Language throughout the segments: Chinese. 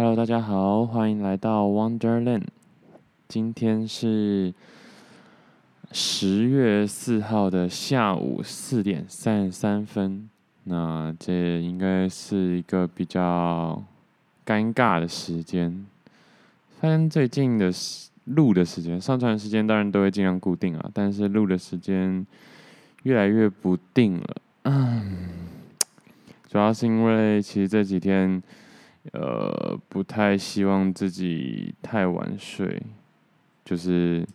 Hello，大家好，欢迎来到 Wonderland。今天是十月四号的下午四点三十三分。那这应该是一个比较尴尬的时间。发现最近的录的时间、上传时间当然都会尽量固定啊，但是录的时间越来越不定了。嗯，主要是因为其实这几天，呃，不太希望自己太晚睡。就是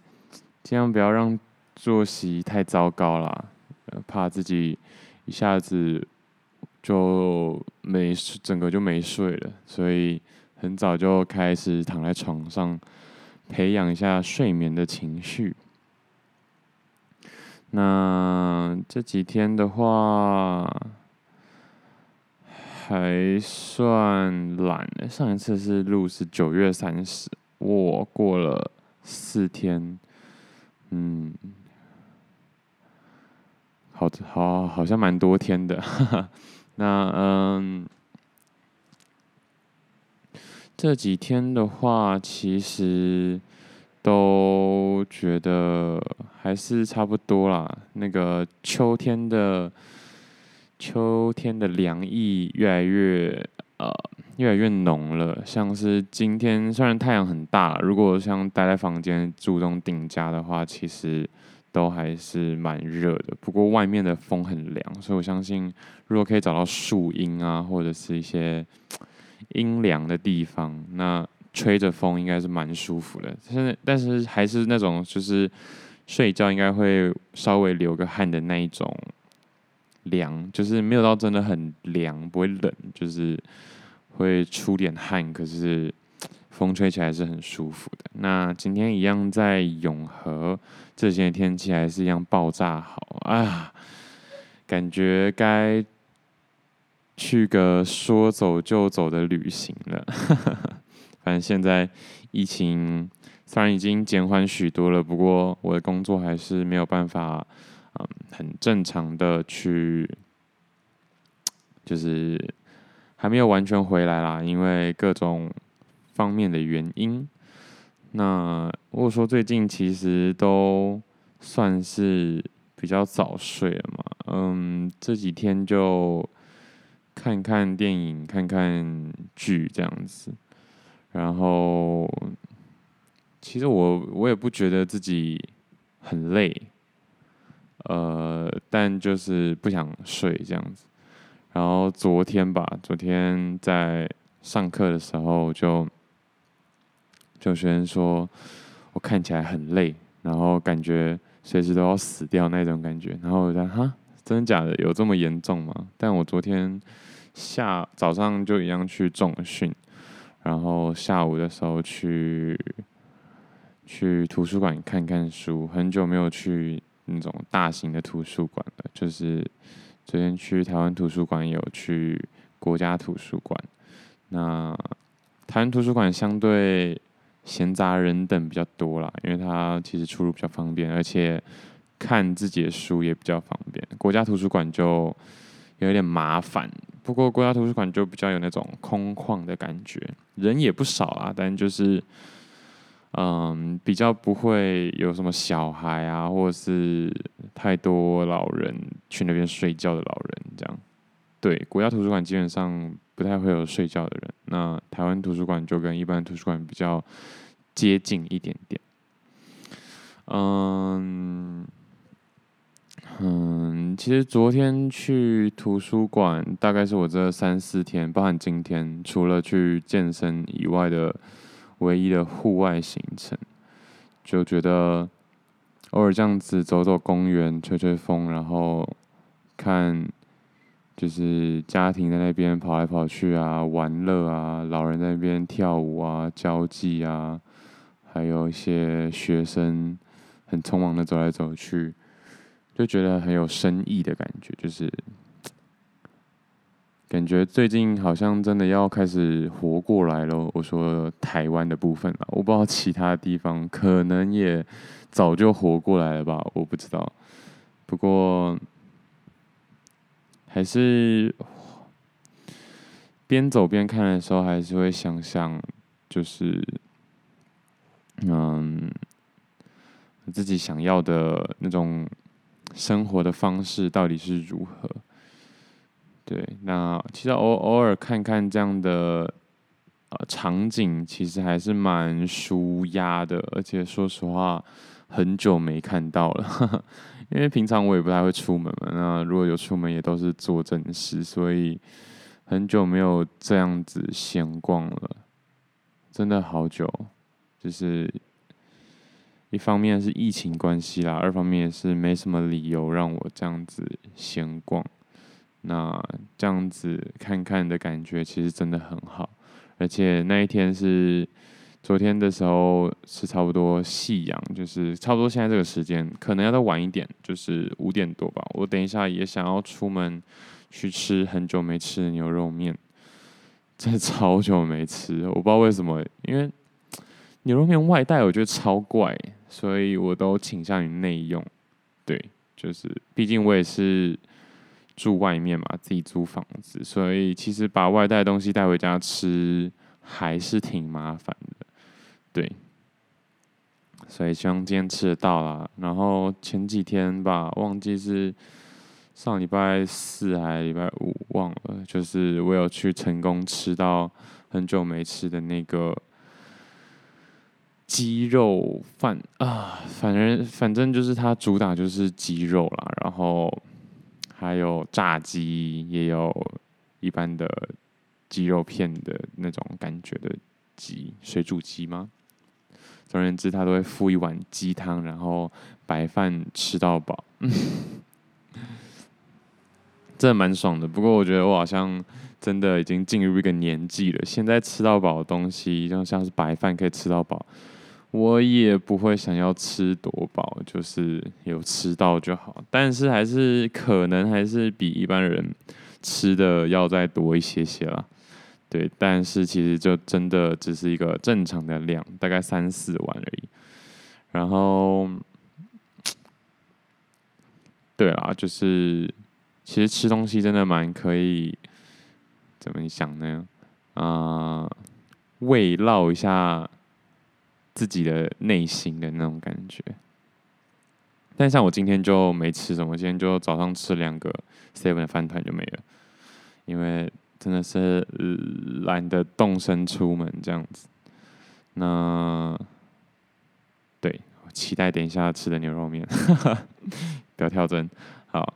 尽量不要让作息太糟糕啦，怕自己一下子就没整个就没睡了，所以很早就开始躺在床上，培养一下睡眠的情绪。那这几天的话还算懒，上一次是录是九月三十，我过了。四天，嗯，好，好，好像蛮多天的。那嗯，这几天的话，其实都觉得还是差不多啦。那个秋天的秋天的凉意越来越呃。越来越浓了，像是今天虽然太阳很大，如果像待在房间注重顶家的话，其实都还是蛮热的。不过外面的风很凉，所以我相信如果可以找到树荫啊，或者是一些阴凉的地方，那吹着风应该是蛮舒服的。现在但是还是那种就是睡觉应该会稍微流个汗的那一种凉，就是没有到真的很凉，不会冷，就是。会出点汗，可是风吹起来是很舒服的。那今天一样在永和，这些天气还是一样爆炸好啊！感觉该去个说走就走的旅行了。反正现在疫情虽然已经减缓许多了，不过我的工作还是没有办法，嗯，很正常的去，就是。还没有完全回来啦，因为各种方面的原因。那如果说最近其实都算是比较早睡了嘛，嗯，这几天就看看电影、看看剧这样子。然后，其实我我也不觉得自己很累，呃，但就是不想睡这样子。然后昨天吧，昨天在上课的时候就，就就学生说我看起来很累，然后感觉随时都要死掉那种感觉。然后我在哈，真的假的？有这么严重吗？但我昨天下早上就一样去重训，然后下午的时候去去图书馆看看书，很久没有去那种大型的图书馆了，就是。昨天去台湾图书馆，有去国家图书馆。那台湾图书馆相对闲杂人等比较多啦，因为它其实出入比较方便，而且看自己的书也比较方便。国家图书馆就有点麻烦，不过国家图书馆就比较有那种空旷的感觉，人也不少啊，但就是。嗯，比较不会有什么小孩啊，或者是太多老人去那边睡觉的老人这样。对，国家图书馆基本上不太会有睡觉的人。那台湾图书馆就跟一般图书馆比较接近一点点。嗯嗯，其实昨天去图书馆，大概是我这三四天，包含今天，除了去健身以外的。唯一的户外行程，就觉得偶尔这样子走走公园、吹吹风，然后看就是家庭在那边跑来跑去啊、玩乐啊，老人在那边跳舞啊、交际啊，还有一些学生很匆忙的走来走去，就觉得很有深意的感觉，就是。感觉最近好像真的要开始活过来了。我说台湾的部分了，我不知道其他地方可能也早就活过来了吧，我不知道。不过还是，边走边看的时候，还是会想想，就是嗯，自己想要的那种生活的方式到底是如何。对，那其实偶偶尔看看这样的呃场景，其实还是蛮舒压的。而且说实话，很久没看到了，因为平常我也不太会出门嘛。那如果有出门，也都是做正事，所以很久没有这样子闲逛了，真的好久。就是一方面是疫情关系啦，二方面也是没什么理由让我这样子闲逛。那这样子看看的感觉其实真的很好，而且那一天是昨天的时候是差不多夕阳，就是差不多现在这个时间，可能要再晚一点，就是五点多吧。我等一下也想要出门去吃很久没吃的牛肉面，真的超久没吃，我不知道为什么，因为牛肉面外带我觉得超怪，所以我都倾向于内用。对，就是毕竟我也是。住外面嘛，自己租房子，所以其实把外带东西带回家吃还是挺麻烦的，对。所以希望今天吃得到啦。然后前几天吧，忘记是上礼拜四还是礼拜五，忘了。就是我有去成功吃到很久没吃的那个鸡肉饭啊，反正反正就是它主打就是鸡肉啦，然后。还有炸鸡，也有一般的鸡肉片的那种感觉的鸡，水煮鸡吗？总而言之，他都会附一碗鸡汤，然后白饭吃到饱，真的蛮爽的。不过我觉得我好像真的已经进入一个年纪了，现在吃到饱的东西，就像是白饭可以吃到饱。我也不会想要吃多饱，就是有吃到就好。但是还是可能还是比一般人吃的要再多一些些啦。对，但是其实就真的只是一个正常的量，大概三四碗而已。然后，对啊，就是其实吃东西真的蛮可以，怎么想呢？啊、呃，慰劳一下。自己的内心的那种感觉，但像我今天就没吃什么，今天就早上吃两个 seven 的饭团就没了，因为真的是懒得动身出门这样子。那对，期待等一下吃的牛肉面，不要跳针。好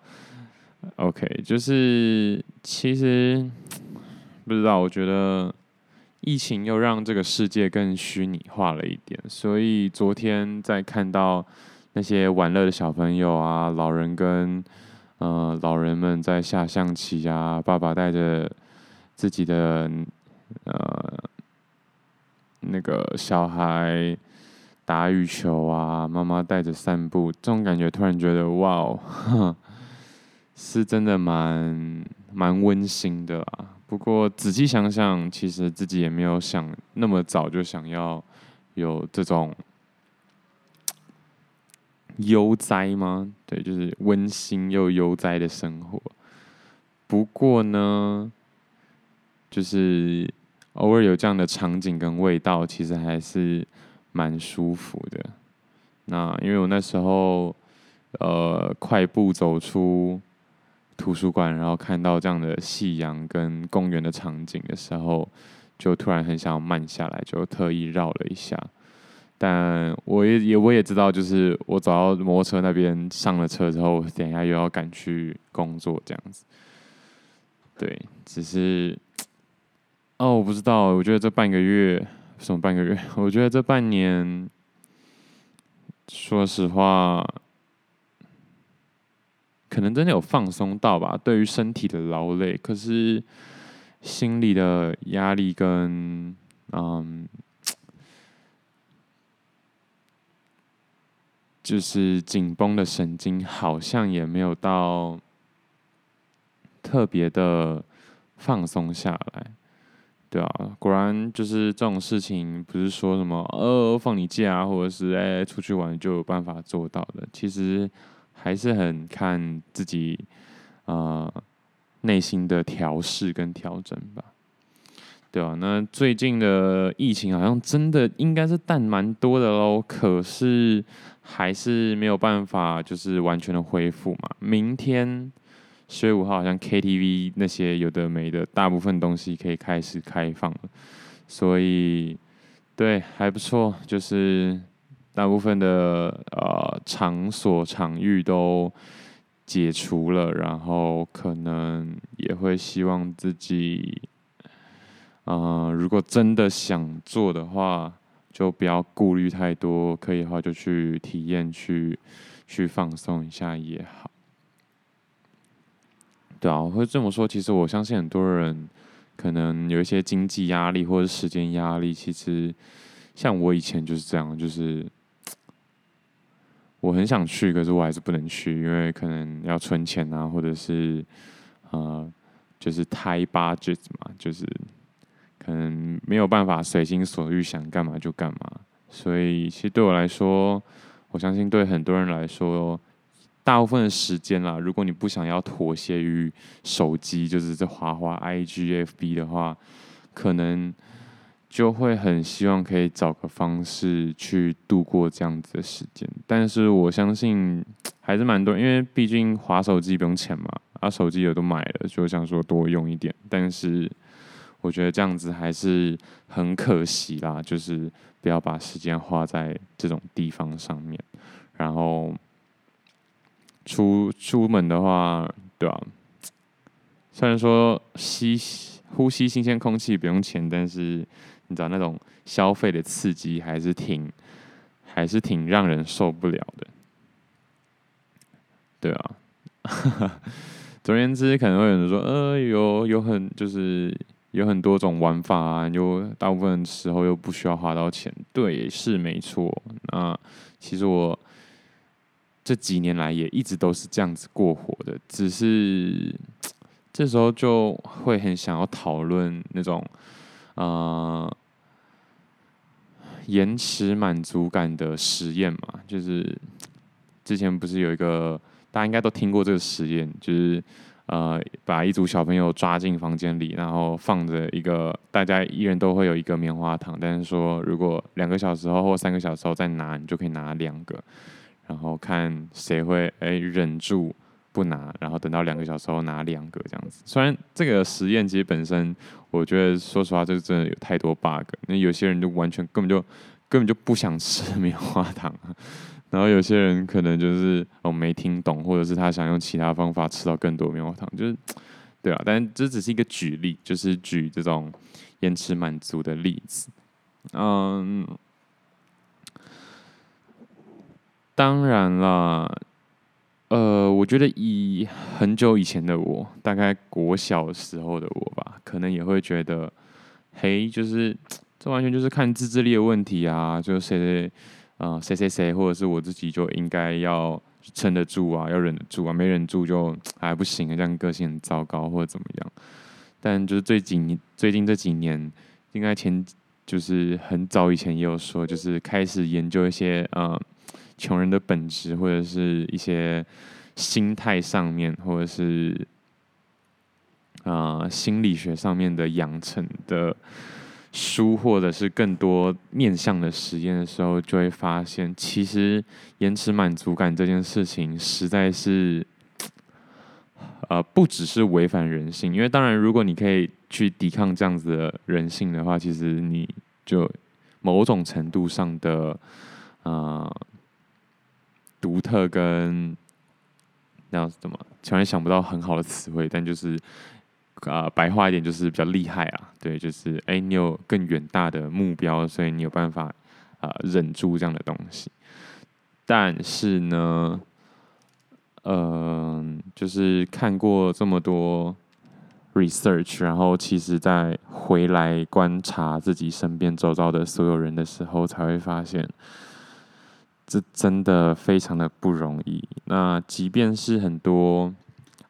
，OK，就是其实不知道，我觉得。疫情又让这个世界更虚拟化了一点，所以昨天在看到那些玩乐的小朋友啊，老人跟呃老人们在下象棋啊，爸爸带着自己的呃那个小孩打羽球啊，妈妈带着散步，这种感觉突然觉得哇哦，是真的蛮蛮温馨的啦。不过仔细想想，其实自己也没有想那么早就想要有这种悠哉吗？对，就是温馨又悠哉的生活。不过呢，就是偶尔有这样的场景跟味道，其实还是蛮舒服的。那因为我那时候呃快步走出。图书馆，然后看到这样的夕阳跟公园的场景的时候，就突然很想慢下来，就特意绕了一下。但我也也我也知道，就是我走到摩托车那边上了车之后，等一下又要赶去工作这样子。对，只是哦，我不知道，我觉得这半个月什么半个月？我觉得这半年，说实话。可能真的有放松到吧，对于身体的劳累，可是心里的压力跟嗯，就是紧绷的神经好像也没有到特别的放松下来，对啊，果然就是这种事情，不是说什么呃放你假或者是哎出去玩就有办法做到的，其实。还是很看自己，呃，内心的调试跟调整吧。对啊，那最近的疫情好像真的应该是淡蛮多的喽，可是还是没有办法就是完全的恢复嘛。明天十月五号好像 KTV 那些有的没的，大部分东西可以开始开放了，所以对还不错，就是大部分的呃场所场域都解除了，然后可能也会希望自己。啊、呃，如果真的想做的话，就不要顾虑太多，可以的话就去体验，去去放松一下也好。对啊，我会这么说。其实我相信很多人可能有一些经济压力或者时间压力。其实像我以前就是这样，就是我很想去，可是我还是不能去，因为可能要存钱啊，或者是呃，就是 tight budget 嘛，就是。可能没有办法随心所欲，想干嘛就干嘛。所以，其实对我来说，我相信对很多人来说，大部分的时间啦，如果你不想要妥协于手机，就是这滑滑 IG、FB 的话，可能就会很希望可以找个方式去度过这样子的时间。但是，我相信 还是蛮多，因为毕竟滑手机不用钱嘛，啊，手机也都买了，就想说多用一点。但是。我觉得这样子还是很可惜啦，就是不要把时间花在这种地方上面。然后出出门的话，对啊，虽然说吸呼吸新鲜空气不用钱，但是你知道那种消费的刺激还是挺还是挺让人受不了的。对啊，总而言之，可能会有人说，呃，有有很就是。有很多种玩法啊，又大部分时候又不需要花到钱，对，是没错。那其实我这几年来也一直都是这样子过活的，只是 这时候就会很想要讨论那种呃延迟满足感的实验嘛，就是之前不是有一个大家应该都听过这个实验，就是。呃，把一组小朋友抓进房间里，然后放着一个，大家一人都会有一个棉花糖，但是说如果两个小时后或三个小时后再拿，你就可以拿两个，然后看谁会哎忍住不拿，然后等到两个小时后拿两个这样子。虽然这个实验其实本身，我觉得说实话，这真的有太多 bug，那有些人就完全根本就根本就不想吃棉花糖。然后有些人可能就是哦没听懂，或者是他想用其他方法吃到更多棉花糖，就是对啊。但这只是一个举例，就是举这种延迟满足的例子。嗯，当然啦，呃，我觉得以很久以前的我，大概国小时候的我吧，可能也会觉得，嘿，就是这完全就是看自制力的问题啊，就是谁谁。啊，谁谁谁，或者是我自己就应该要撑得住啊，要忍得住啊，没忍住就还不行啊，这样个性很糟糕或者怎么样。但就是最近最近这几年，应该前就是很早以前也有说，就是开始研究一些呃穷人的本质，或者是一些心态上面，或者是啊、心理学上面的养成的。书或者是更多面向的实验的时候，就会发现，其实延迟满足感这件事情实在是，呃，不只是违反人性。因为当然，如果你可以去抵抗这样子的人性的话，其实你就某种程度上的呃独特跟那样子怎么，突然想不到很好的词汇，但就是。啊、呃，白话一点就是比较厉害啊，对，就是哎，你有更远大的目标，所以你有办法啊、忍住这样的东西。但是呢，嗯、呃，就是看过这么多 research，然后其实在回来观察自己身边周遭的所有人的时候，才会发现，这真的非常的不容易。那即便是很多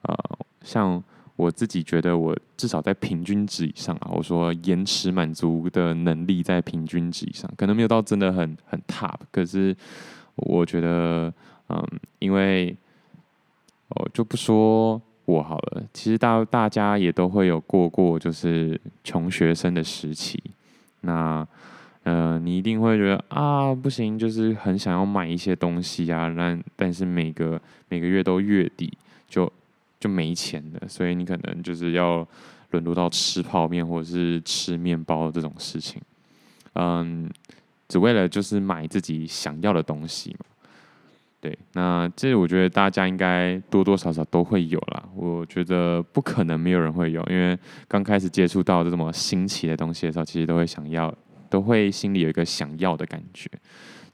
呃，像。我自己觉得，我至少在平均值以上啊。我说延迟满足的能力在平均值以上，可能没有到真的很很 top。可是我觉得，嗯，因为我就不说我好了，其实大大家也都会有过过就是穷学生的时期。那呃，你一定会觉得啊，不行，就是很想要买一些东西啊，但但是每个每个月都月底就就没钱了，所以你可能就是要沦落到吃泡面或者是吃面包这种事情，嗯，只为了就是买自己想要的东西嘛。对，那这我觉得大家应该多多少少都会有啦。我觉得不可能没有人会有，因为刚开始接触到这么新奇的东西的时候，其实都会想要，都会心里有一个想要的感觉。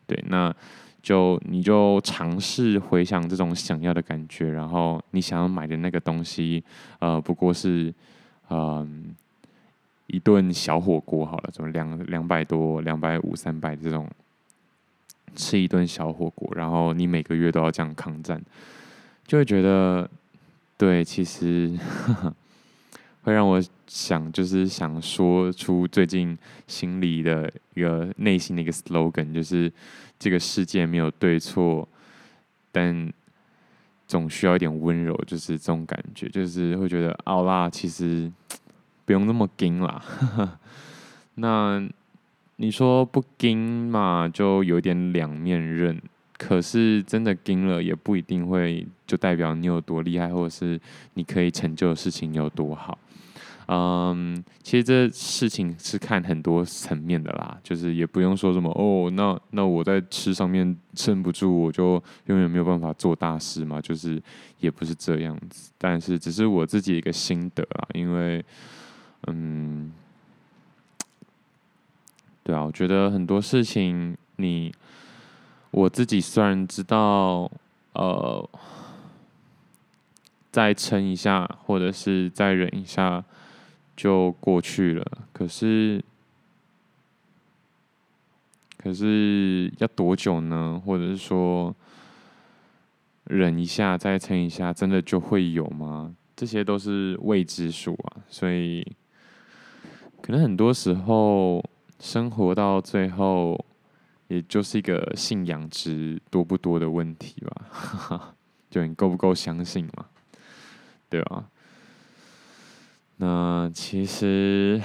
对，那就你就尝试回想这种想要的感觉，然后你想要买的那个东西，呃，不过是嗯、一顿小火锅好了，怎么两两百多、两百五、三百这种。吃一顿小火锅，然后你每个月都要这样抗战，就会觉得，对，其实呵呵 会让我想，就是想说出最近心里的一个内心的一个 slogan，就是这个世界没有对错，但总需要一点温柔，就是这种感觉，就是会觉得，奥拉其实不用那么硬啦，呵 呵那。你说不硬嘛，就有点两面刃。可是真的硬了，也不一定会就代表你有多厉害，或者是你可以成就的事情有多好。嗯，其实这事情是看很多层面的啦，就是也不用说什么哦，那那我在吃上面撑不住，我就永远没有办法做大事嘛。就是也不是这样子，但是只是我自己一个心得啊，因为嗯。对啊，我觉得很多事情，你我自己虽然知道，呃，再撑一下，或者是再忍一下就过去了，可是，可是要多久呢？或者是说，忍一下再撑一下，真的就会有吗？这些都是未知数啊，所以可能很多时候。生活到最后，也就是一个信仰值多不多的问题吧，就你够不够相信嘛，对吧？那其实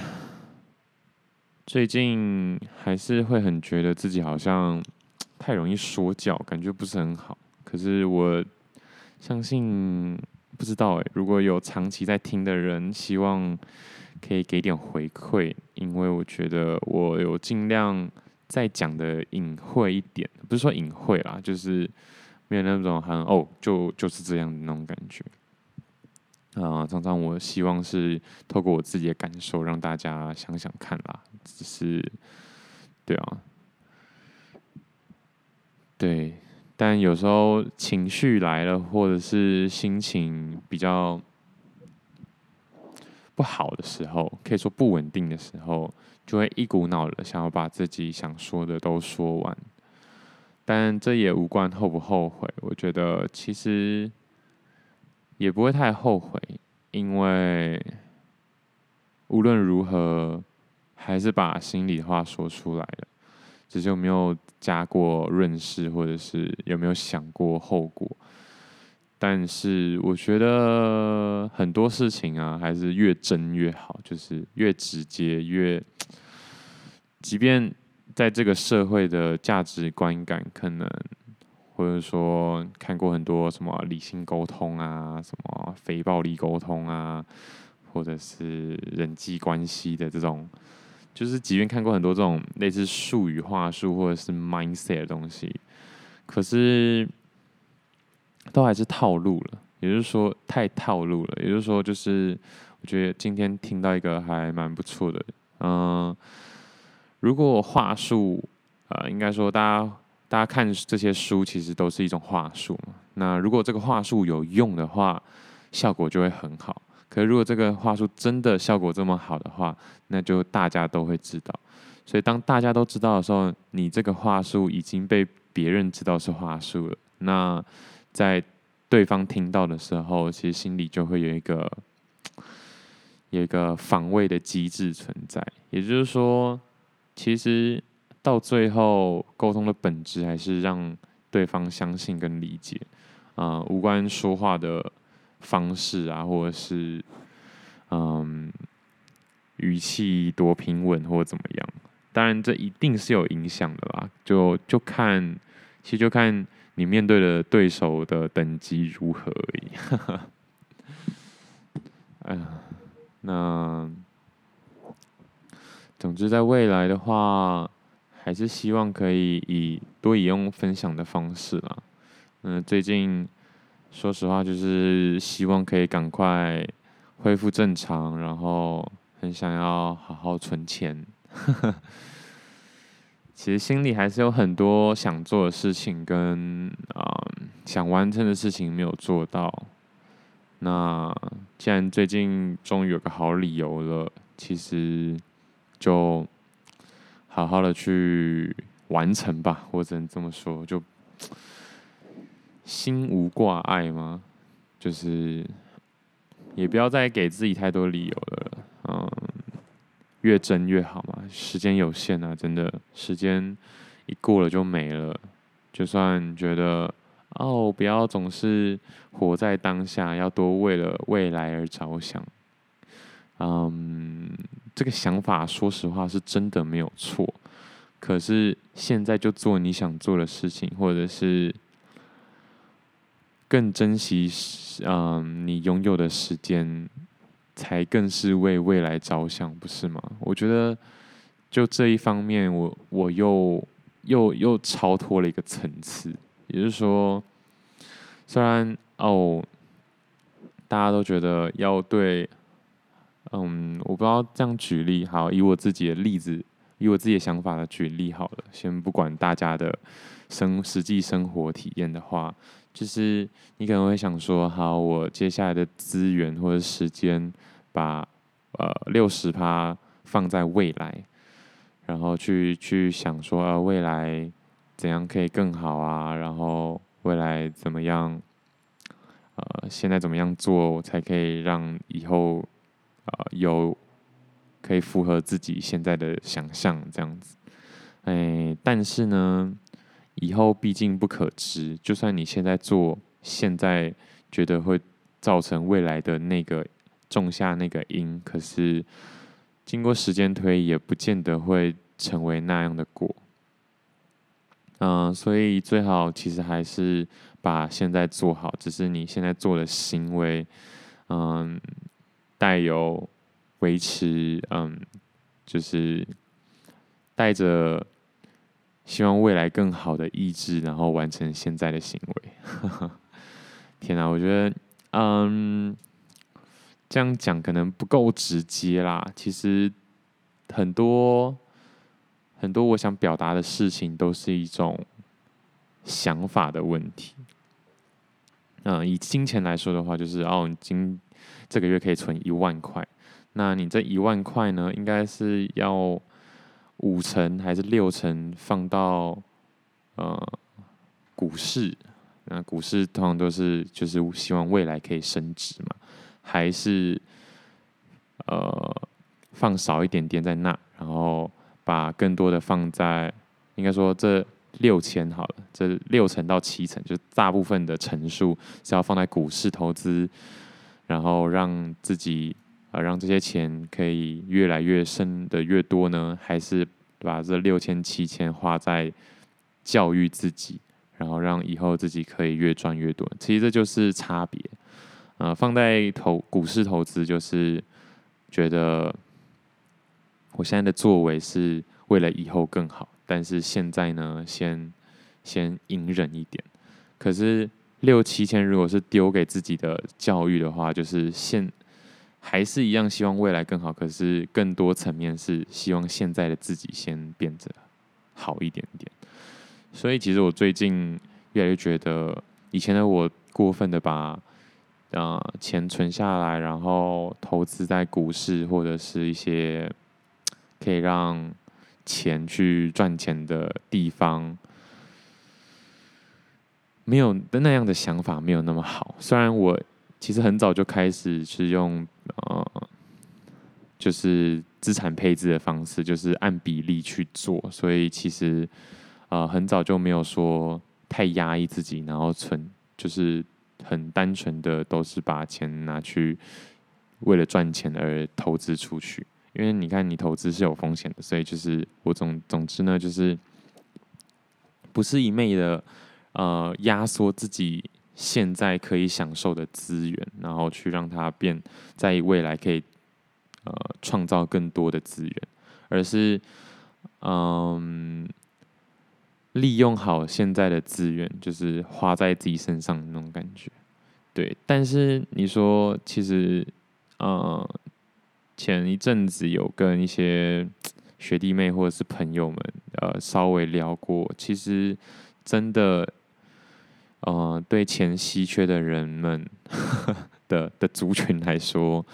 最近还是会很觉得自己好像太容易说教，感觉不是很好。可是我相信，不知道哎，如果有长期在听的人，希望。可以给点回馈，因为我觉得我有尽量再讲的隐晦一点，不是说隐晦啦，就是没有那种很哦，就就是这样的那种感觉。啊、常常我希望是透过我自己的感受，让大家想想看啦。只是，对啊，对，但有时候情绪来了，或者是心情比较。不好的时候，可以说不稳定的时候，就会一股脑的想要把自己想说的都说完。但这也无关后不后悔，我觉得其实也不会太后悔，因为无论如何，还是把心里话说出来了，只是有没有加过润饰，或者是有没有想过后果。但是我觉得很多事情啊，还是越真越好，就是越直接越，即便在这个社会的价值观感可能，或者说看过很多什么理性沟通啊，什么非暴力沟通啊，或者是人际关系的这种，就是即便看过很多这种类似术语话术或者是 mindset 的东西，可是。都还是套路了，也就是说太套路了。也就是说，就是我觉得今天听到一个还蛮不错的，嗯，如果话术，呃，应该说大家大家看这些书，其实都是一种话术嘛。那如果这个话术有用的话，效果就会很好。可如果这个话术真的效果这么好的话，那就大家都会知道。所以当大家都知道的时候，你这个话术已经被别人知道是话术了。那在对方听到的时候，其实心里就会有一个有一个防卫的机制存在。也就是说，其实到最后沟通的本质还是让对方相信跟理解，啊、无关说话的方式啊，或者是嗯语气多平稳或怎么样。当然，这一定是有影响的啦。就就看，其实就看你面对的对手的等级如何而已。哎 呀，那总之，在未来的话，还是希望可以以多以用分享的方式啦。嗯，最近说实话，就是希望可以赶快恢复正常，然后很想要好好存钱。其实心里还是有很多想做的事情跟啊、嗯、想完成的事情没有做到。那既然最近终于有个好理由了，其实就好好的去完成吧。我只能这么说，就。心无挂碍吗？就是也不要再给自己太多理由了。嗯，越真越好嘛。时间有限啊，真的，时间一过了就没了。就算觉得哦，不要总是活在当下，要多为了未来而着想。嗯，这个想法说实话是真的没有错。可是现在就做你想做的事情，或者是。更珍惜，嗯，你拥有的时间，才更是为未来着想，不是吗？我觉得，就这一方面，我我又又又超脱了一个层次。也就是说，虽然哦，大家都觉得要对，嗯，我不知道这样举例，好，以我自己的例子，以我自己的想法来举例好了，先不管大家的生实际生活体验的话。就是你可能会想说，好，我接下来的资源或者时间，把呃六十趴放在未来，然后去去想说，呃，未来怎样可以更好啊？然后未来怎么样？呃，现在怎么样做才可以让以后呃有可以符合自己现在的想象这样子？哎，但是呢？以后毕竟不可知，就算你现在做，现在觉得会造成未来的那个种下那个因，可是经过时间推，也不见得会成为那样的果。嗯、所以最好其实还是把现在做好，只是你现在做的行为，嗯，带有维持，嗯，就是带着。希望未来更好的意志，然后完成现在的行为。天哪，我觉得，嗯，这样讲可能不够直接啦。其实很多很多我想表达的事情，都是一种想法的问题。嗯，以金钱来说的话，就是哦，你今这个月可以存一万块，那你这一万块呢，应该是要。五成还是六成放到呃股市？那股市通常都是就是希望未来可以升值嘛？还是呃放少一点点在那，然后把更多的放在应该说这六千好了，这六成到七成，就大部分的成数是要放在股市投资，然后让自己。啊，让这些钱可以越来越升的越多呢，还是把这六千七千花在教育自己，然后让以后自己可以越赚越多？其实这就是差别。啊，放在投股市投资，就是觉得我现在的作为是为了以后更好，但是现在呢，先先隐忍一点。可是六七千如果是丢给自己的教育的话，就是现。还是一样，希望未来更好。可是更多层面是希望现在的自己先变得好一点点。所以其实我最近越来越觉得，以前的我过分的把呃钱存下来，然后投资在股市或者是一些可以让钱去赚钱的地方，没有的那样的想法没有那么好。虽然我其实很早就开始是用。呃，就是资产配置的方式，就是按比例去做，所以其实呃很早就没有说太压抑自己，然后存就是很单纯的都是把钱拿去为了赚钱而投资出去。因为你看，你投资是有风险的，所以就是我总总之呢，就是不是一昧的呃压缩自己现在可以享受的资源，然后去让它变在未来可以呃创造更多的资源，而是嗯利用好现在的资源，就是花在自己身上的那种感觉。对，但是你说其实呃。前一阵子有跟一些学弟妹或者是朋友们，呃，稍微聊过。其实真的，呃，对钱稀缺的人们的的族群来说，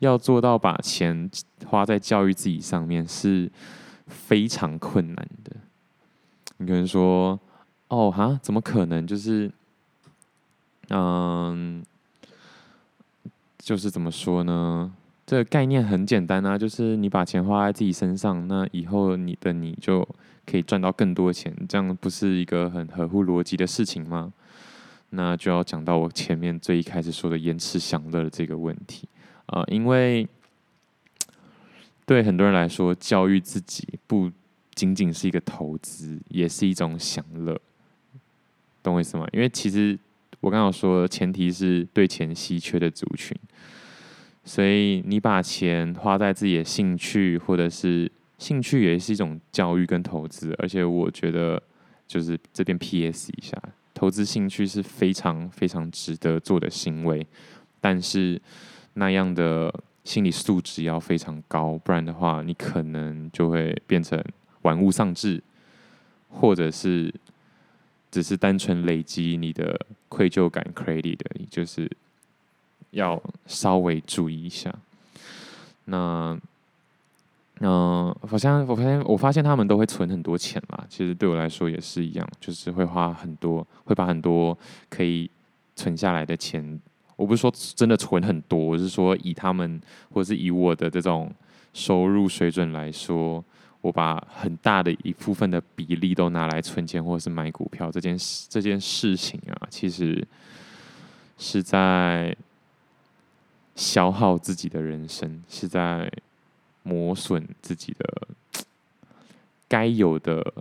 要做到把钱花在教育自己上面是非常困难的。你可能说，哦，哈，怎么可能？就是，嗯，就是怎么说呢？这个概念很简单啊，就是你把钱花在自己身上，那以后你的你就可以赚到更多钱，这样不是一个很合乎逻辑的事情吗？那就要讲到我前面最一开始说的延迟享乐的这个问题啊，呃，因为对很多人来说，教育自己不仅仅是一个投资，也是一种享乐，懂我意思吗？因为其实我刚刚说，前提是对钱稀缺的族群。所以你把钱花在自己的兴趣，或者是兴趣也是一种教育跟投资，而且我觉得就是这边 PS 一下，投资兴趣是非常非常值得做的行为，但是那样的心理素质要非常高，不然的话，你可能就会变成玩物丧志，或者是只是单纯累积你的愧疚感 credit 的，就是。要稍微注意一下。那，嗯、好像我发现，我发现他们都会存很多钱啦。其实对我来说也是一样，就是会花很多，会把很多可以存下来的钱。我不是说真的存很多，我是说以他们，或者是以我的这种收入水准来说，我把很大的一部分的比例都拿来存钱，或者是买股票。这件事，这件事情啊，其实是在。消耗自己的人生，是在磨损自己的该有的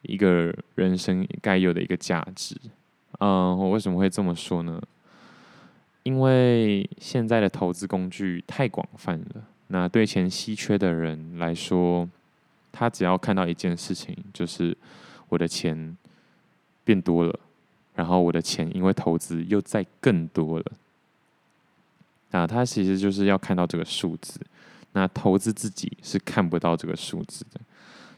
一个人生该有的一个价值。嗯，我为什么会这么说呢？因为现在的投资工具太广泛了。那对钱稀缺的人来说，他只要看到一件事情，就是我的钱变多了，然后我的钱因为投资又再更多了。那他其实就是要看到这个数字，那投资自己是看不到这个数字的，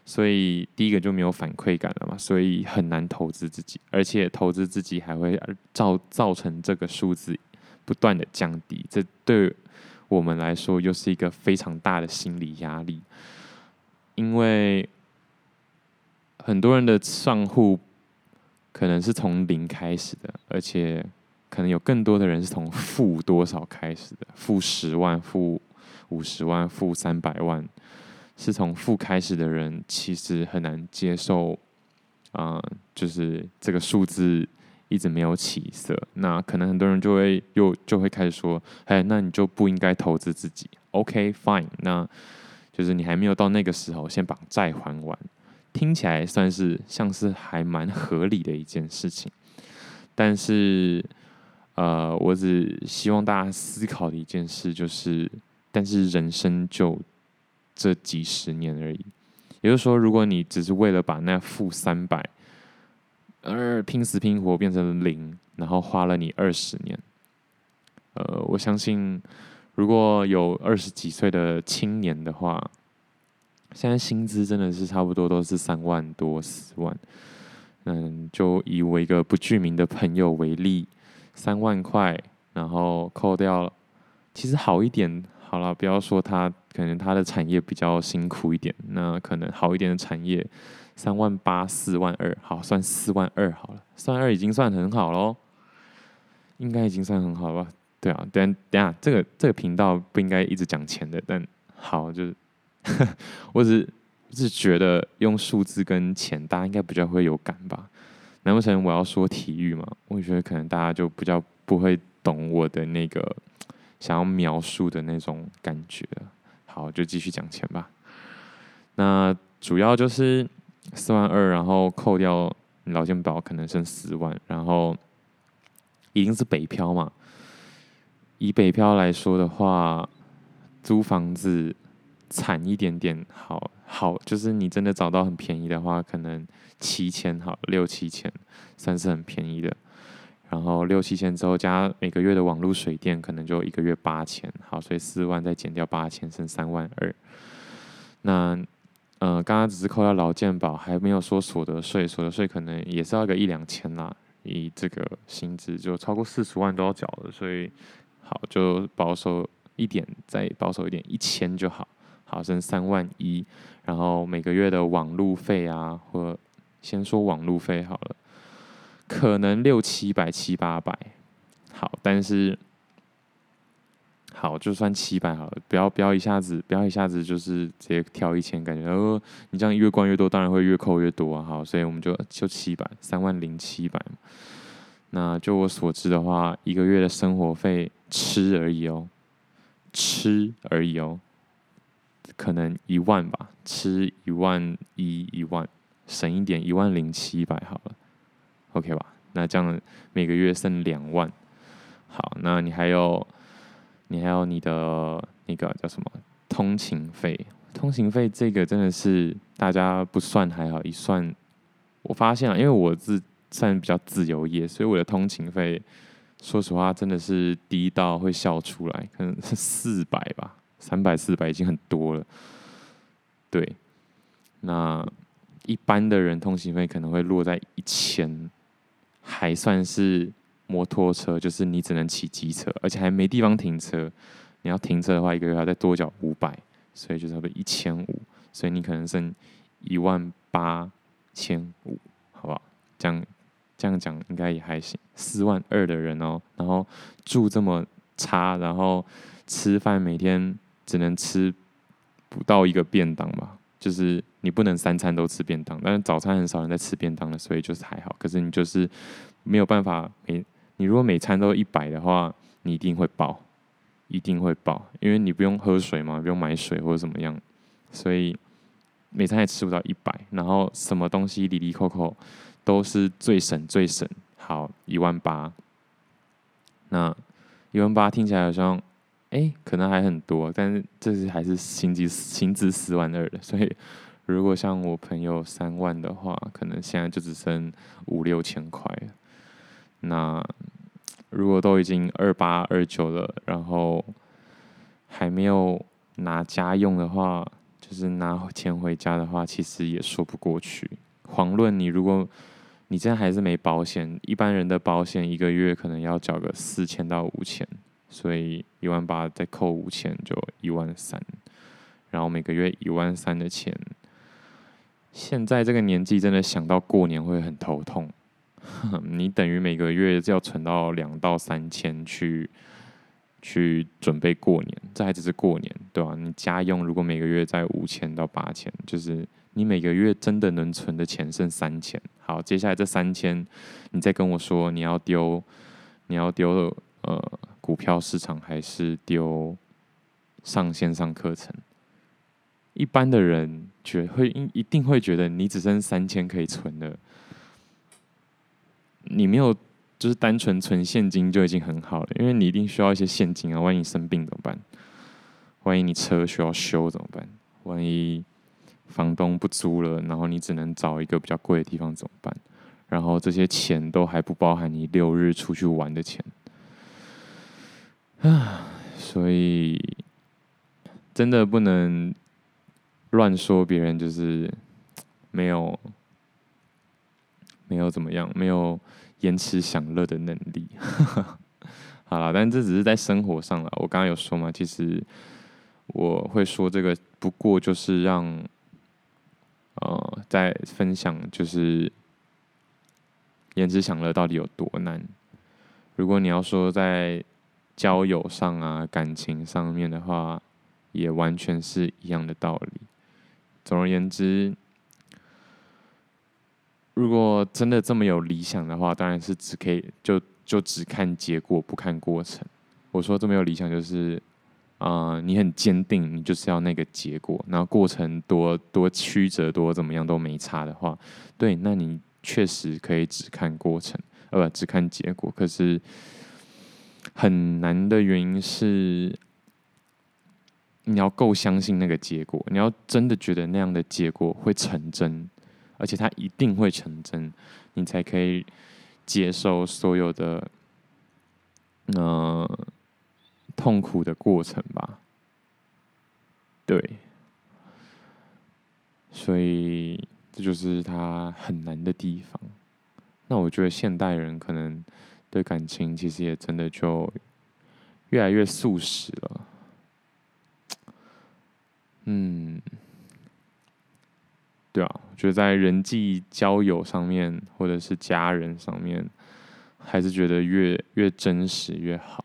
所以第一个就没有反馈感了嘛，所以很难投资自己，而且投资自己还会造造成这个数字不断的降低，这对我们来说又是一个非常大的心理压力，因为很多人的账户可能是从零开始的，而且。可能有更多的人是从负多少开始的，负十万、负五十万、负三百万，是从负开始的人，其实很难接受，啊、就是这个数字一直没有起色。那可能很多人就会又就会开始说，哎，那你就不应该投资自己。OK，fine，那就是你还没有到那个时候，先把债还完，听起来算是像是还蛮合理的一件事情，但是。呃，我只希望大家思考的一件事就是，但是人生就这几十年而已。也就是说，如果你只是为了把那负三百，而拼死拼活变成零，然后花了你二十年，呃，我相信如果有二十几岁的青年的话，现在薪资真的是差不多都是三万多四万。嗯，就以我一个不具名的朋友为例。三万块，然后扣掉，其实好一点好了，不要说他可能他的产业比较辛苦一点，那可能好一点的产业，三万八、四万二，好，算四万二好了，四万二已经算很好喽，应该已经算很好了吧？对啊，等等下这个这个频道不应该一直讲钱的，但好就是，我只是只觉得用数字跟钱，大家应该比较会有感吧。难不成我要说体育吗？我觉得可能大家就比较不会懂我的那个想要描述的那种感觉。好，就继续讲钱吧。那主要就是四万二，然后扣掉劳健保，可能剩四万，然后一定是北漂嘛。以北漂来说的话，租房子惨一点点，好好就是你真的找到很便宜的话，可能七千好，六七千算是很便宜的。然后六七千之后加每个月的网络水电，可能就一个月八千，好，所以四万再减掉八千，剩三万二。那呃，刚刚只是扣掉劳健保，还没有说所得税，所得税可能也是要个一两千啦。以这个薪资就超过四十万都要缴的，所以。好，就保守一点，再保守一点，一千就好。好，剩三万一，然后每个月的网路费啊，或先说网路费好了，可能六七百、七八百。好，但是好，就算七百好了，不要不要一下子，不要一下子就是直接跳一千，感觉哦，你这样越关越多，当然会越扣越多啊。好，所以我们就就七百，三万零七百。那就我所知的话，一个月的生活费吃而已哦，吃而已哦，可能一万吧，吃一万一一万，省一点一万零七百好了，OK 吧？那这样每个月剩两万，好，那你还有你还有你的那个叫什么通勤费？通勤费这个真的是大家不算还好，一算我发现了，因为我自算比较自由业，所以我的通勤费，说实话真的是低到会笑出来，可能是四百吧，三百四百已经很多了。对，那一般的人通勤费可能会落在一千，还算是摩托车，就是你只能骑机车，而且还没地方停车。你要停车的话，一个月还要再多缴五百，所以就差不多一千五，所以你可能剩一万八千五，好不好？这样。这样讲应该也还行，四万二的人哦，然后住这么差，然后吃饭每天只能吃不到一个便当吧，就是你不能三餐都吃便当，但是早餐很少人在吃便当的，所以就是还好。可是你就是没有办法每你如果每餐都一百的话，你一定会爆，一定会爆，因为你不用喝水嘛，不用买水或者怎么样，所以每餐也吃不到一百，然后什么东西里里扣扣。都是最省最省，好一万八。那一万八听起来好像，哎、可能还很多，但是这是还是薪资薪资四万二的，所以如果像我朋友三万的话，可能现在就只剩五六千块。那如果都已经二八二九了，然后还没有拿家用的话，就是拿钱回家的话，其实也说不过去。遑论你如果。你现在还是没保险，一般人的保险一个月可能要缴个四千到五千，所以一万八再扣五千就一万三，然后每个月一万三的钱，现在这个年纪真的想到过年会很头痛，你等于每个月就要存到两到三千去去准备过年，这还只是过年，对吧？你家用如果每个月在五千到八千，就是。你每个月真的能存的钱剩三千，好，接下来这三千，你再跟我说你要丢，你要丢呃股票市场还是丢上线上课程？一般的人觉会一定会觉得你只剩三千可以存的，你没有就是单纯存现金就已经很好了，因为你一定需要一些现金啊，万一生病怎么办？万一你车需要修怎么办？万一房东不租了，然后你只能找一个比较贵的地方怎么办？然后这些钱都还不包含你六日出去玩的钱啊！所以真的不能乱说别人，就是没有没有怎么样，没有延迟享乐的能力。好了，但这只是在生活上了。我刚刚有说嘛，其实我会说这个，不过就是让。呃，在分享就是延迟享乐到底有多难？如果你要说在交友上啊、感情上面的话，也完全是一样的道理。总而言之，如果真的这么有理想的话，当然是只可以就就只看结果，不看过程。我说这么有理想，就是啊、你很坚定，你就是要那个结果，然后过程多多曲折多怎么样都没差的话，对，那你确实可以只看过程，呃，不，只看结果。可是很难的原因是，你要够相信那个结果，你要真的觉得那样的结果会成真。而且它一定会成真，你才可以接受所有的呃痛苦的过程吧？对，所以这就是它很难的地方。那我觉得现代人可能对感情其实也真的就越来越素食了。嗯。对啊，我觉得在人际交友上面，或者是家人上面，还是觉得越越真实越好。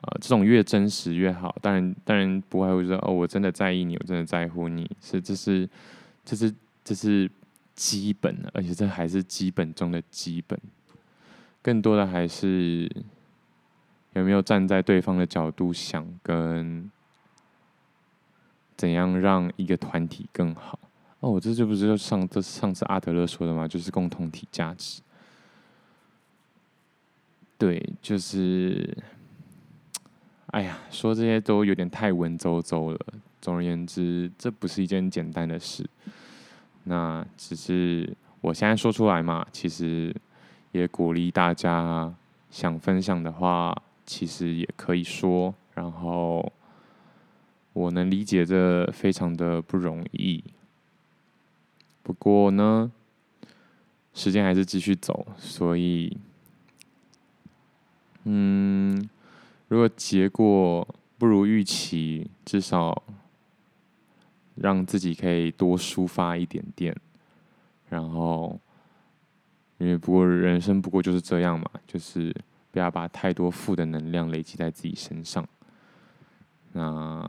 啊、呃，这种越真实越好。当然，当然不会说哦，我真的在意你，我真的在乎你，是这是这是这是基本，而且这还是基本中的基本。更多的还是有没有站在对方的角度想，跟怎样让一个团体更好。哦，我这就不是就上这上次阿德勒说的吗？就是共同体价值。对，就是，哎呀，说这些都有点太文绉绉了。总而言之，这不是一件简单的事。那只是我现在说出来嘛，其实也鼓励大家想分享的话，其实也可以说。然后我能理解这非常的不容易。不过呢，时间还是继续走，所以，嗯，如果结果不如预期，至少让自己可以多抒发一点点。然后，因为不过人生不过就是这样嘛，就是不要把太多负的能量累积在自己身上。那。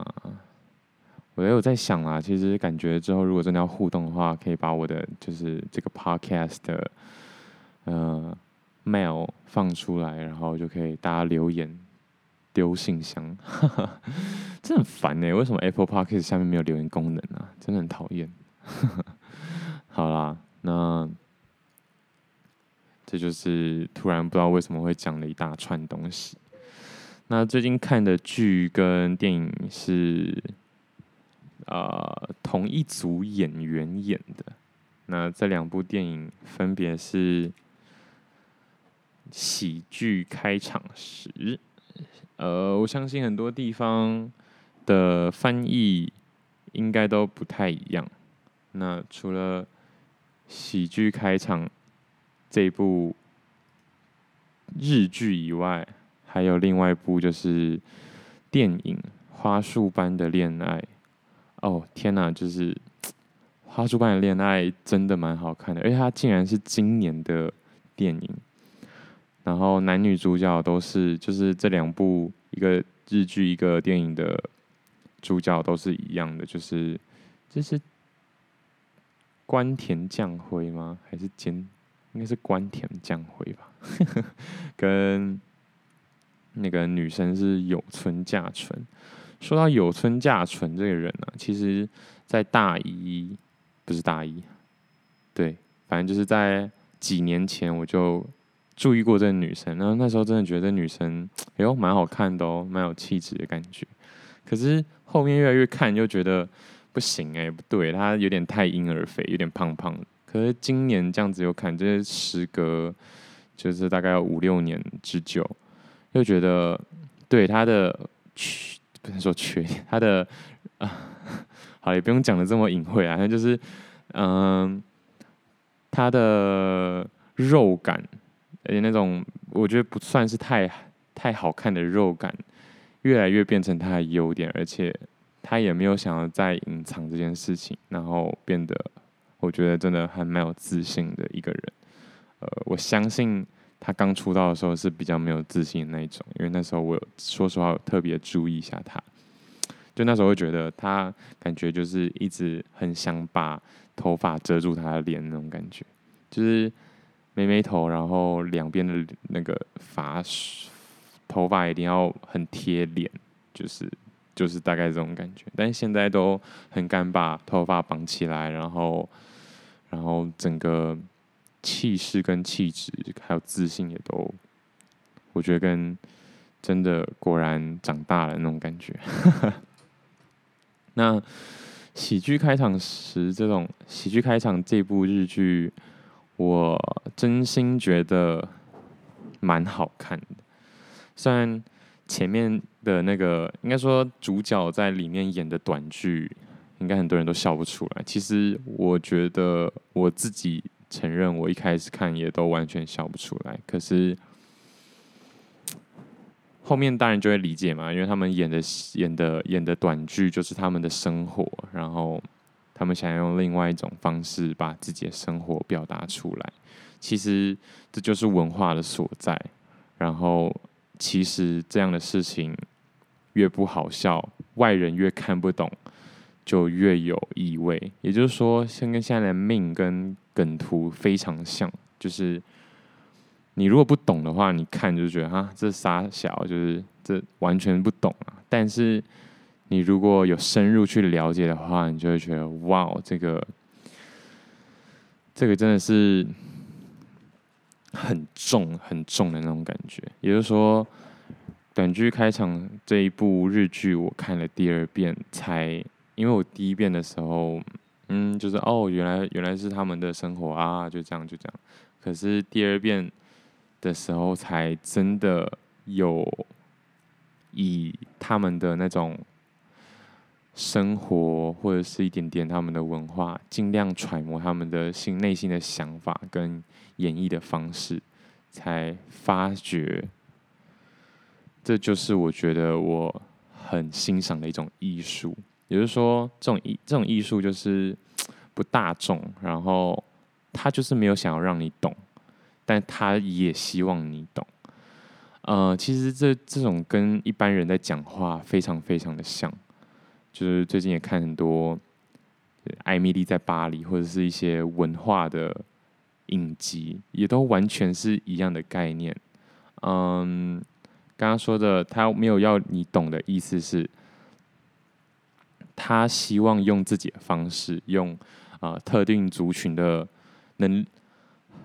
我也有在想啊，其实感觉之后如果真的要互动的话，可以把我的就是这个 podcast 的呃 mail 放出来，然后就可以大家留言丢信箱，哈哈，真的很烦呢。为什么 Apple Podcast 下面没有留言功能啊？真的很讨厌。好啦，那这就是突然不知道为什么会讲了一大串东西。那最近看的剧跟电影是。呃，同一组演员演的，那这两部电影分别是《喜剧开场时》。呃，我相信很多地方的翻译应该都不太一样。那除了《喜剧开场》这部日剧以外，还有另外一部就是电影《花束般的恋爱》。哦天哪，就是《花束般的恋爱》真的蛮好看的，而且它竟然是今年的电影。然后男女主角都是，就是这两部一个日剧一个电影的主角都是一样的，就是就是关田将辉吗？还是菅？应该是关田将辉吧？跟那个女生是有村架纯。说到有村架纯这个人呢、啊，其实，在大一不是大一，对，反正就是在几年前我就注意过这个女生，然后那时候真的觉得这女生哎呦蛮好看的哦，蛮有气质的感觉。可是后面越来越看，就觉得不行哎，不对，她有点太婴儿肥，有点胖胖的。可是今年这样子又看，这些时隔就是大概有五六年之久，又觉得对他的缺不能说缺点，他的啊，好也不用讲的这么隐晦啊，他就是嗯，他的肉感，而且那种我觉得不算是太太好看的肉感，越来越变成他的优点，而且他也没有想要再隐藏这件事情，然后变得我觉得真的还蛮有自信的一个人，呃，我相信。他刚出道的时候是比较没有自信的那一种，因为那时候我有说实话特别注意一下他，就那时候会觉得他感觉就是一直很想把头发遮住他的脸那种感觉，就是妹妹头，然后两边的那个发头发一定要很贴脸，就是就是大概这种感觉。但是现在都很敢把头发绑起来，然后然后整个气势跟气质还有自信也都，我觉得跟真的果然长大了那种感觉。那喜剧开场时，这种喜剧开场这部日剧，我真心觉得蛮好看的。虽然前面的那个，应该说主角在里面演的短剧，应该很多人都笑不出来。其实我觉得我自己承认，我一开始看也都完全笑不出来。可是。后面当然就会理解嘛，因为他们演的演的演的短剧就是他们的生活，然后他们想要用另外一种方式把自己的生活表达出来。其实这就是文化的所在。然后其实这样的事情越不好笑，外人越看不懂，就越有意味。也就是说，现跟现在的命跟梗图非常像，就是。你如果不懂的话，你看就觉得哈，这傻小，就是这完全不懂啊。但是你如果有深入去了解的话，你就会觉得哇哦，这个这个真的是很重很重的那种感觉。也就是说，短剧开场这一部日剧，我看了第二遍才，因为我第一遍的时候，嗯，就是哦，原来原来是他们的生活啊，就这样就这样。可是第二遍。的时候，才真的有以他们的那种生活，或者是一点点他们的文化，尽量揣摩他们的心内心的想法跟演绎的方式，才发觉，这就是我觉得我很欣赏的一种艺术。也就是说，这种艺这种艺术就是 不大众，然后他就是没有想要让你懂。但他也希望你懂，呃，其实这这种跟一般人在讲话非常非常的像，就是最近也看很多《艾米丽在巴黎》或者是一些文化的影集，也都完全是一样的概念。嗯，刚刚说的他没有要你懂的意思是，他希望用自己的方式，用啊、特定族群的能。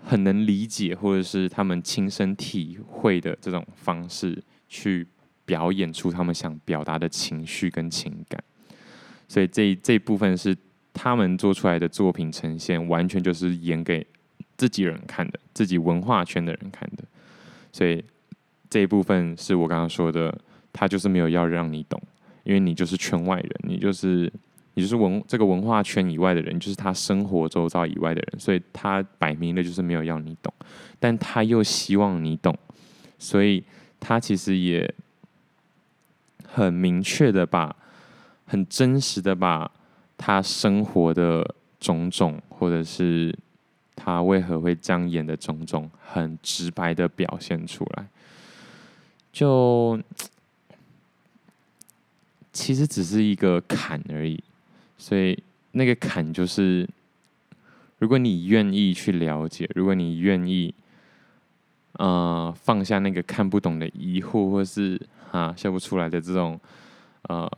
很能理解，或者是他们亲身体会的这种方式，去表演出他们想表达的情绪跟情感。所以这这部分是他们做出来的作品呈现，完全就是演给自己人看的，自己文化圈的人看的。所以这一部分是我刚刚说的，他就是没有要让你懂，因为你就是圈外人，你就是。你就是文这个文化圈以外的人，就是他生活周遭以外的人，所以他摆明了就是没有要你懂，但他又希望你懂，所以他其实也很明确的把，很真实的把他生活的种种，或者是他为何会这样演的种种，很直白的表现出来，就其实只是一个坎而已。所以那个坎就是，如果你愿意去了解，如果你愿意，呃，放下那个看不懂的疑惑，或是啊笑不出来的这种呃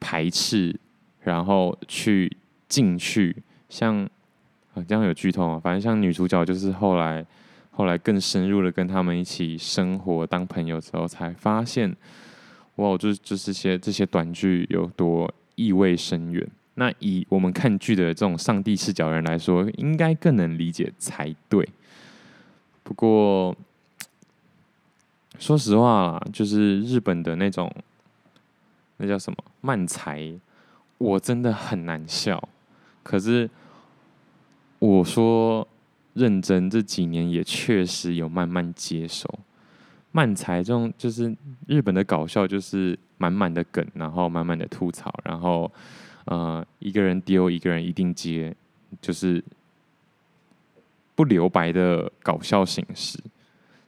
排斥，然后去进去，像啊这样有剧透啊？反正像女主角就是后来后来更深入的跟他们一起生活当朋友之后，才发现哇，就是就是些这些短剧有多。意味深远。那以我们看剧的这种上帝视角人来说，应该更能理解才对。不过，说实话啦，就是日本的那种，那叫什么漫才，我真的很难笑。可是，我说认真，这几年也确实有慢慢接受。漫才这种就是日本的搞笑，就是满满的梗，然后满满的吐槽，然后呃一个人丢一个人一定接，就是不留白的搞笑形式。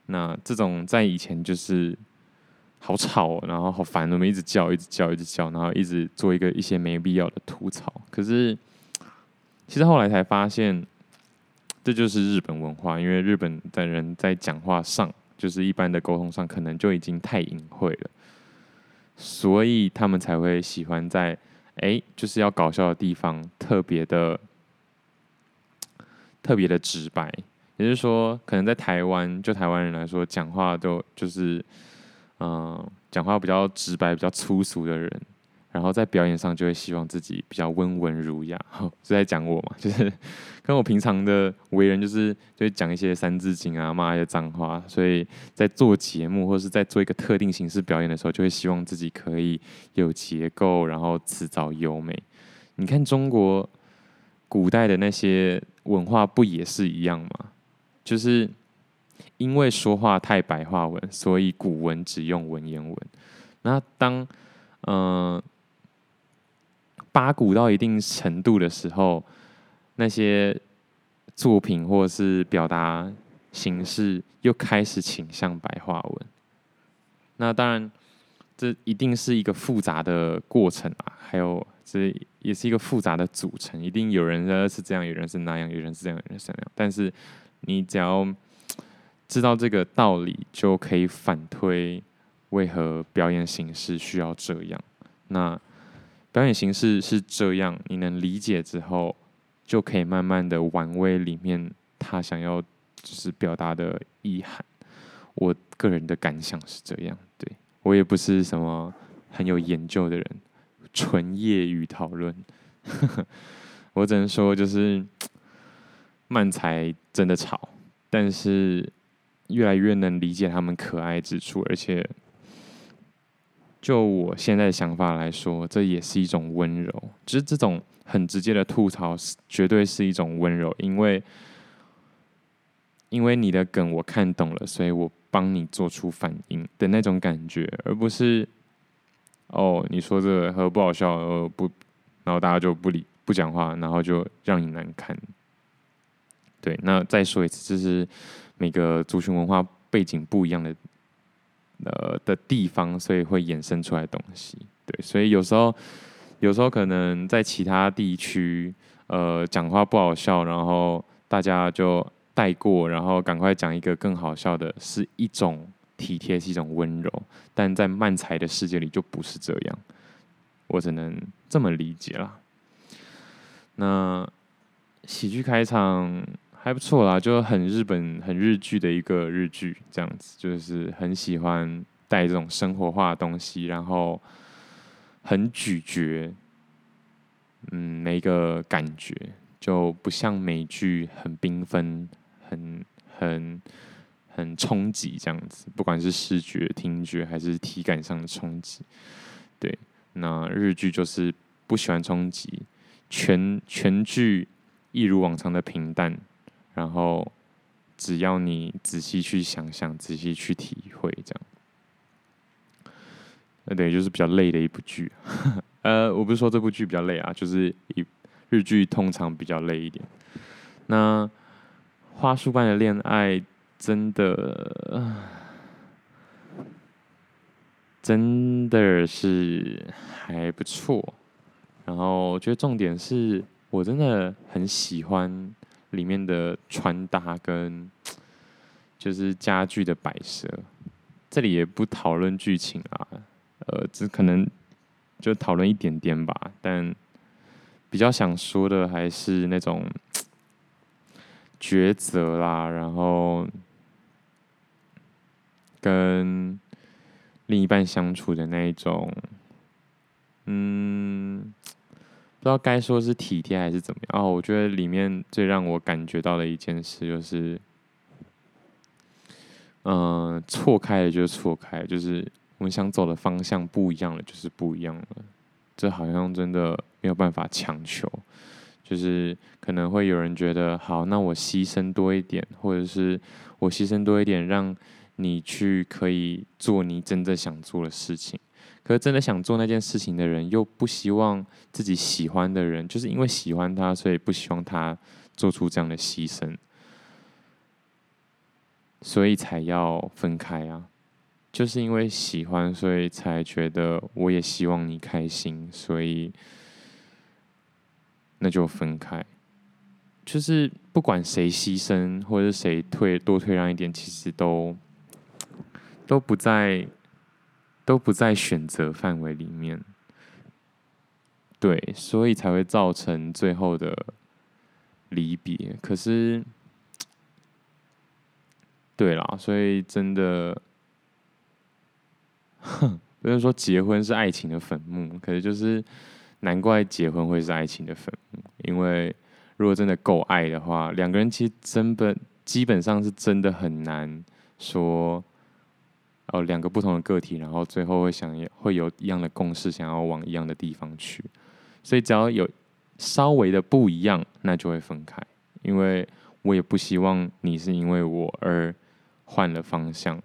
那这种在以前就是好吵，然后好烦，我们一直叫，一直叫，一直叫，然后一直做一个一些没必要的吐槽。可是其实后来才发现，这就是日本文化，因为日本的人在讲话上，就是一般的沟通上，可能就已经太隐晦了，所以他们才会喜欢在哎，就是要搞笑的地方特别的特别的直白。也就是说，可能在台湾，就台湾人来说，讲话都就是嗯，讲话比较直白、比较粗俗的人。然后在表演上就会希望自己比较温文儒雅，是在讲我嘛？就是跟我平常的为人，就是就会讲一些三字经啊，骂一些脏话。所以在做节目或是在做一个特定形式表演的时候，就会希望自己可以有结构，然后词藻优美。你看中国古代的那些文化不也是一样吗？就是因为说话太白话文，所以古文只用文言文。那当嗯。八股到一定程度的时候，那些作品或是表达形式又开始倾向白话文。那当然，这一定是一个复杂的过程啊，还有这也是一个复杂的组成。一定有人是这样，有人是那样，有人是这样，有人是那样。但是你只要知道这个道理，就可以反推为何表演形式需要这样。那。表演形式是这样，你能理解之后，就可以慢慢的玩味里面他想要就是表达的意涵。我个人的感想是这样，对，我也不是什么很有研究的人，纯业余讨论。我只能说，就是漫才真的吵，但是越来越能理解他们可爱之处，而且。就我现在的想法来说，这也是一种温柔。其实这种很直接的吐槽，是绝对是一种温柔，因为因为你的梗我看懂了，所以我帮你做出反应的那种感觉，而不是哦，你说这个很不好笑，呃不，然后大家就不理不讲话，然后就让你难堪。对，那再说一次，这是每个族群文化背景不一样的。呃的地方，所以会衍生出来东西，对，所以有时候，有时候可能在其他地区，呃，讲话不好笑，然后大家就带过，然后赶快讲一个更好笑的，是一种体贴，是一种温柔，但在漫才的世界里就不是这样，我只能这么理解啦。那喜剧开场。还不错啦，就很日本、很日剧的一个日剧，这样子就是很喜欢带这种生活化的东西，然后很咀嚼，嗯，每个感觉就不像美剧很缤纷、很很很冲击这样子，不管是视觉、听觉还是体感上的冲击。对，那日剧就是不喜欢冲击，全全剧一如往常的平淡。然后，只要你仔细去想想，仔细去体会，这样，那对，就是比较累的一部剧。呃，我不是说这部剧比较累啊，就是一日剧通常比较累一点。那花束般的恋爱真的，真的是还不错。然后我觉得重点是我真的很喜欢。里面的穿搭跟 就是家具的摆设，这里也不讨论剧情啊，呃，只可能就讨论一点点吧。但比较想说的还是那种 抉择啦，然后跟另一半相处的那一种，嗯。不知道该说是体贴还是怎么样哦。我觉得里面最让我感觉到的一件事就是，嗯，错开了就是错开，就是我们想走的方向不一样了，就是不一样了。这好像真的没有办法强求，就是可能会有人觉得，好，那我牺牲多一点，或者是我牺牲多一点，让你去可以做你真正想做的事情。可是真的想做那件事情的人，又不希望自己喜欢的人，就是因为喜欢他，所以不希望他做出这样的牺牲，所以才要分开啊。就是因为喜欢，所以才觉得我也希望你开心，所以那就分开。就是不管谁牺牲或者谁退多退让一点，其实都都不在都不在选择范围里面。对，所以才会造成最后的离别。可是，对啦，所以真的，哼，不是说结婚是爱情的坟墓，可是就是难怪结婚会是爱情的坟墓。因为如果真的够爱的话，两个人其实真的基本上是真的很难说，哦，两个不同的个体，然后最后会想要会有一样的共识，想要往一样的地方去。所以只要有稍微的不一样，那就会分开。因为我也不希望你是因为我而换了方向，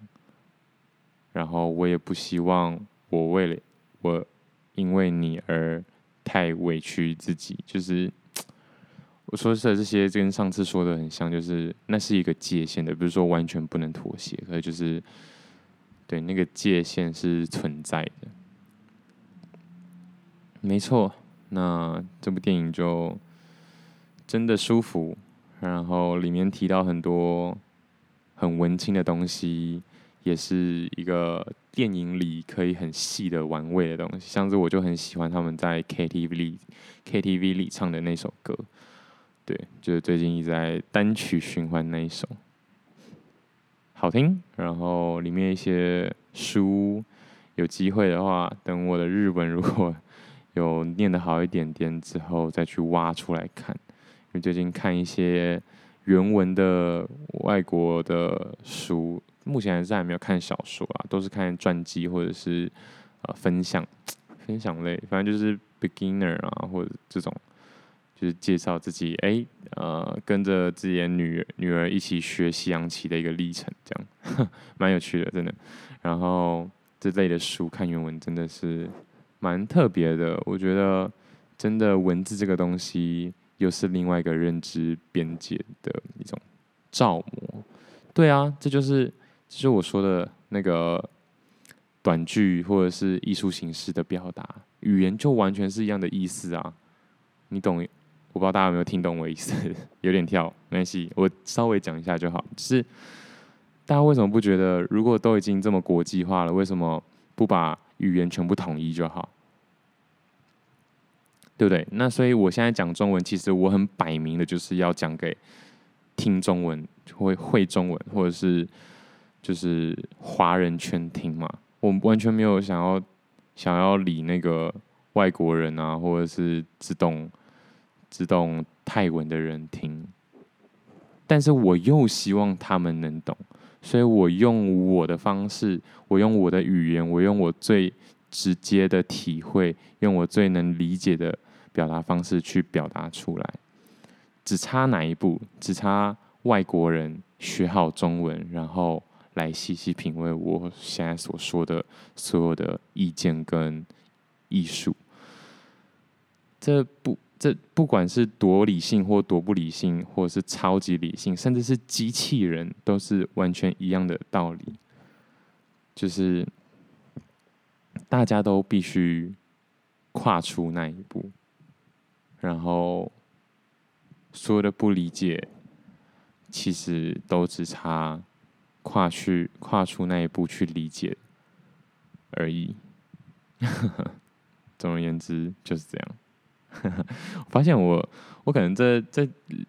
然后我也不希望我为了我因为你而太委屈自己。就是我说的这些，跟上次说的很像，就是那是一个界限的，不是说完全不能妥协，可是就是对那个界限是存在的，没错。那这部电影就真的舒服，然后里面提到很多很文青的东西，也是一个电影里可以很细的玩味的东西。像是我就很喜欢他们在 KTV 里 KTV 里唱的那首歌，对，就是最近一直在单曲循环那一首，好听。然后里面一些书，有机会的话，等我的日文如果。有念得好一点点之后，再去挖出来看。因为最近看一些原文的外国的书，目前还是还没有看小说啊，都是看传记或者是呃分享分享类，反正就是 beginner 啊，或者这种就是介绍自己哎、呃跟着自己的女女儿一起学西洋棋的一个历程，这样 蛮有趣的，真的。然后这类的书看原文真的是。蛮特别的，我觉得真的文字这个东西，又是另外一个认知边界的一种造模。对啊，这就是，就是我说的那个短句或者是艺术形式的表达，语言就完全是一样的意思啊。你懂？我不知道大家有没有听懂我意思，有点跳，没关系，我稍微讲一下就好。就是大家为什么不觉得，如果都已经这么国际化了，为什么不把语言全部统一就好？对不对？那所以我现在讲中文，其实我很摆明的就是要讲给听中文、会会中文，或者是就是华人圈听嘛。我完全没有想要想要理那个外国人啊，或者是只懂只懂泰文的人听。但是我又希望他们能懂，所以我用我的方式，我用我的语言，我用我最直接的体会，用我最能理解的。表达方式去表达出来，只差哪一步？只差外国人学好中文，然后来细细品味我现在所说的所有的意见跟艺术。这不，这不管是多理性或多不理性，或是超级理性，甚至是机器人，都是完全一样的道理。就是大家都必须跨出那一步。然后，所有的不理解，其实都只差跨去跨出那一步去理解而已。总而言之，就是这样。我发现我我可能这这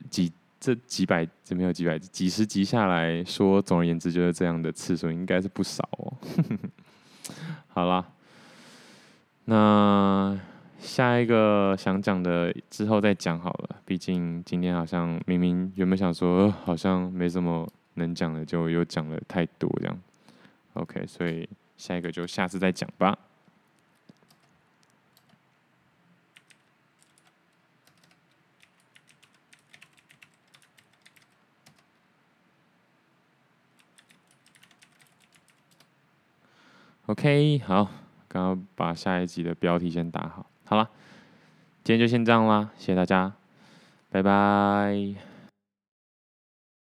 几这几百这没有几百几十集下来说，总而言之就是这样的次数应该是不少哦。好啦，那。下一个想讲的之后再讲好了，毕竟今天好像明明原本想说好像没什么能讲的，就又讲了太多这样。OK，所以下一个就下次再讲吧。OK，好，刚刚把下一集的标题先打好。好了，今天就先这样啦，谢谢大家，拜拜。